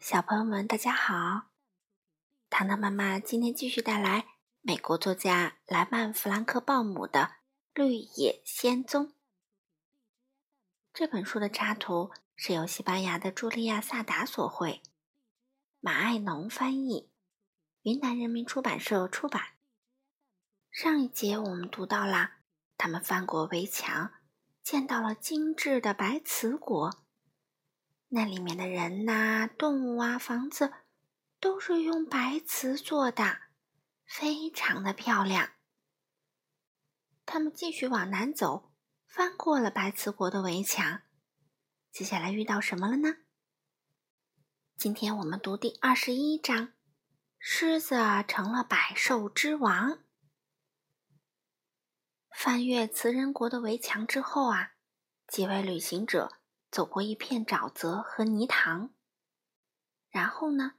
小朋友们，大家好！糖糖妈妈今天继续带来美国作家莱曼·弗兰克·鲍姆的《绿野仙踪》这本书的插图是由西班牙的茱莉亚·萨达所绘，马爱农翻译，云南人民出版社出版。上一节我们读到了，他们翻过围墙，见到了精致的白瓷国。那里面的人呐、动物啊、房子，都是用白瓷做的，非常的漂亮。他们继续往南走，翻过了白瓷国的围墙。接下来遇到什么了呢？今天我们读第二十一章：狮子成了百兽之王。翻越瓷人国的围墙之后啊，几位旅行者。走过一片沼泽和泥塘，然后呢，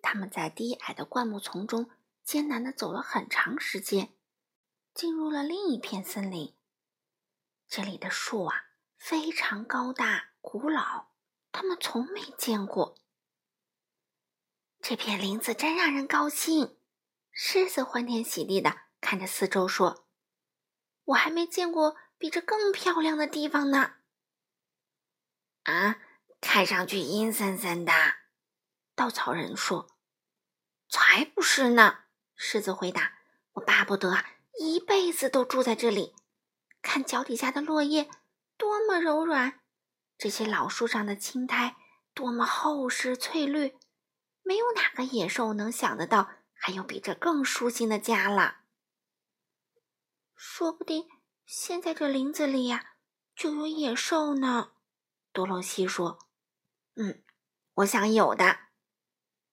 他们在低矮的灌木丛中艰难地走了很长时间，进入了另一片森林。这里的树啊非常高大古老，他们从没见过。这片林子真让人高兴，狮子欢天喜地地看着四周说：“我还没见过比这更漂亮的地方呢。”啊，看上去阴森森的。稻草人说：“才不是呢！”狮子回答：“我巴不得一辈子都住在这里。看脚底下的落叶多么柔软，这些老树上的青苔多么厚实翠绿，没有哪个野兽能想得到还有比这更舒心的家了。说不定现在这林子里呀，就有野兽呢。”多罗西说：“嗯，我想有的。”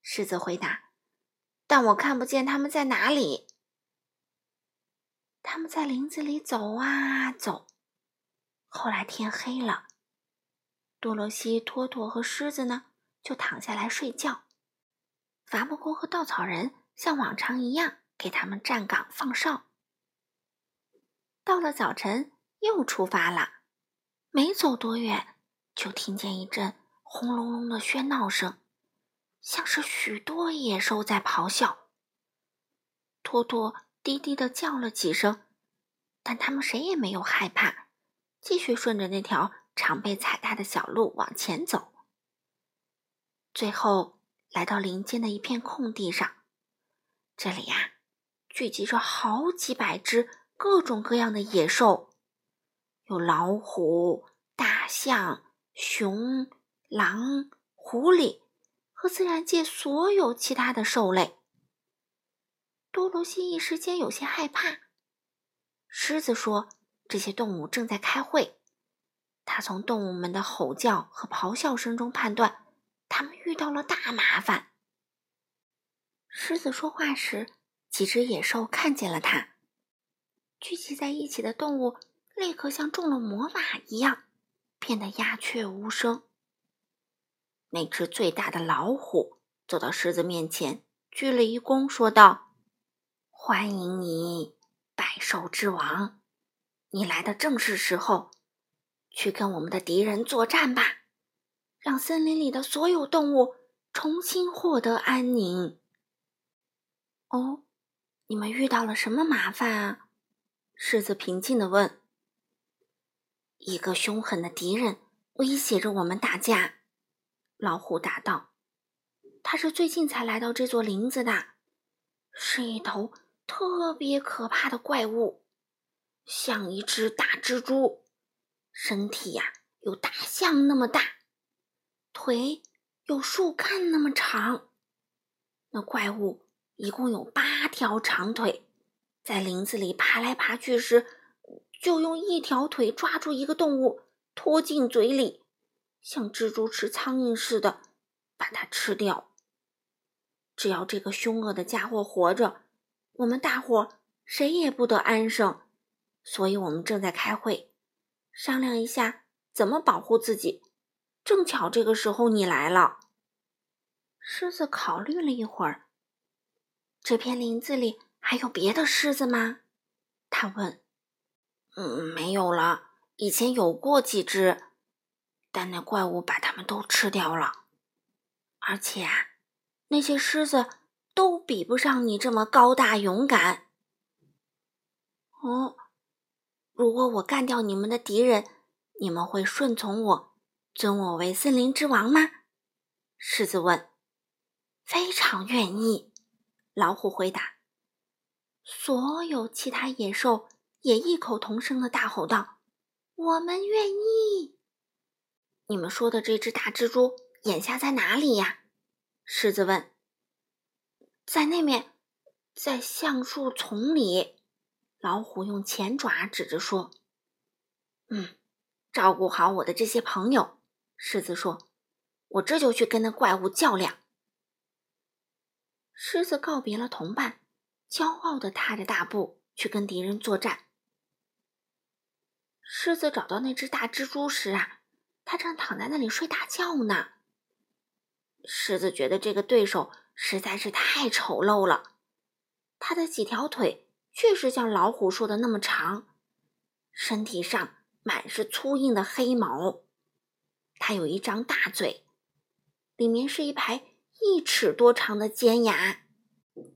狮子回答：“但我看不见他们在哪里。”他们在林子里走啊走，后来天黑了，多罗西、托托和狮子呢就躺下来睡觉。伐木工和稻草人像往常一样给他们站岗放哨。到了早晨，又出发了，没走多远。就听见一阵轰隆隆的喧闹声，像是许多野兽在咆哮。托托低低的叫了几声，但他们谁也没有害怕，继续顺着那条常被踩踏的小路往前走。最后来到林间的一片空地上，这里呀，聚集着好几百只各种各样的野兽，有老虎、大象。熊、狼、狐狸和自然界所有其他的兽类，多罗西一时间有些害怕。狮子说：“这些动物正在开会。”他从动物们的吼叫和咆哮声中判断，他们遇到了大麻烦。狮子说话时，几只野兽看见了他，聚集在一起的动物立刻像中了魔法一样。变得鸦雀无声。那只最大的老虎走到狮子面前，鞠了一躬，说道：“欢迎你，百兽之王！你来的正是时候，去跟我们的敌人作战吧，让森林里的所有动物重新获得安宁。”哦，你们遇到了什么麻烦啊？狮子平静地问。一个凶狠的敌人威胁着我们大家，老虎答道：“他是最近才来到这座林子的，是一头特别可怕的怪物，像一只大蜘蛛，身体呀有大象那么大，腿有树干那么长。那怪物一共有八条长腿，在林子里爬来爬去时。”就用一条腿抓住一个动物，拖进嘴里，像蜘蛛吃苍蝇似的把它吃掉。只要这个凶恶的家伙活着，我们大伙谁也不得安生。所以我们正在开会，商量一下怎么保护自己。正巧这个时候你来了。狮子考虑了一会儿，这片林子里还有别的狮子吗？他问。嗯，没有了。以前有过几只，但那怪物把它们都吃掉了。而且啊，那些狮子都比不上你这么高大勇敢。哦，如果我干掉你们的敌人，你们会顺从我，尊我为森林之王吗？狮子问。非常愿意，老虎回答。所有其他野兽也异口同声的大吼道：“我们愿意！”你们说的这只大蜘蛛眼下在哪里呀？狮子问。在那面，在橡树丛里。老虎用前爪指着说：“嗯，照顾好我的这些朋友。”狮子说：“我这就去跟那怪物较量。”狮子告别了同伴，骄傲地踏着大步去跟敌人作战。狮子找到那只大蜘蛛时啊，它正躺在那里睡大觉呢。狮子觉得这个对手实在是太丑陋了，它的几条腿确实像老虎说的那么长，身体上满是粗硬的黑毛，它有一张大嘴，里面是一排。一尺多长的尖牙，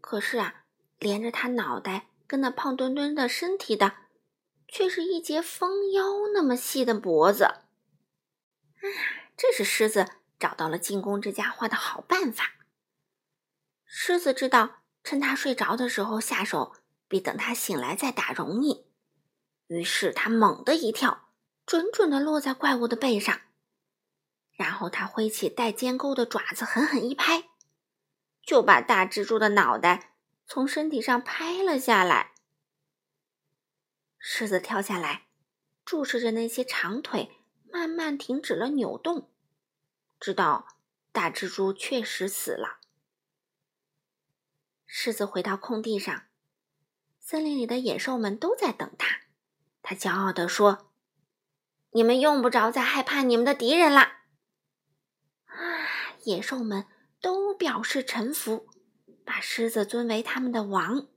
可是啊，连着他脑袋跟那胖墩墩的身体的，却是一截蜂腰那么细的脖子。啊，这是狮子找到了进攻这家伙的好办法。狮子知道，趁他睡着的时候下手，比等他醒来再打容易。于是他猛地一跳，准准的落在怪物的背上。然后他挥起带尖钩的爪子，狠狠一拍，就把大蜘蛛的脑袋从身体上拍了下来。狮子跳下来，注视着那些长腿，慢慢停止了扭动，知道大蜘蛛确实死了。狮子回到空地上，森林里的野兽们都在等他。他骄傲地说：“你们用不着再害怕你们的敌人了。”野兽们都表示臣服，把狮子尊为他们的王。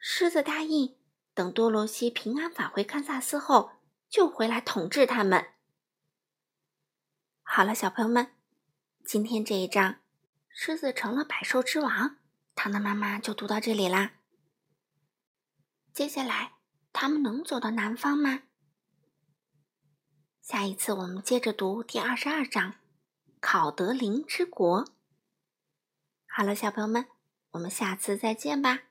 狮子答应，等多罗西平安返回堪萨斯后，就回来统治他们。好了，小朋友们，今天这一章，狮子成了百兽之王，糖糖妈妈就读到这里啦。接下来，他们能走到南方吗？下一次我们接着读第二十二章。考德林之国。好了，小朋友们，我们下次再见吧。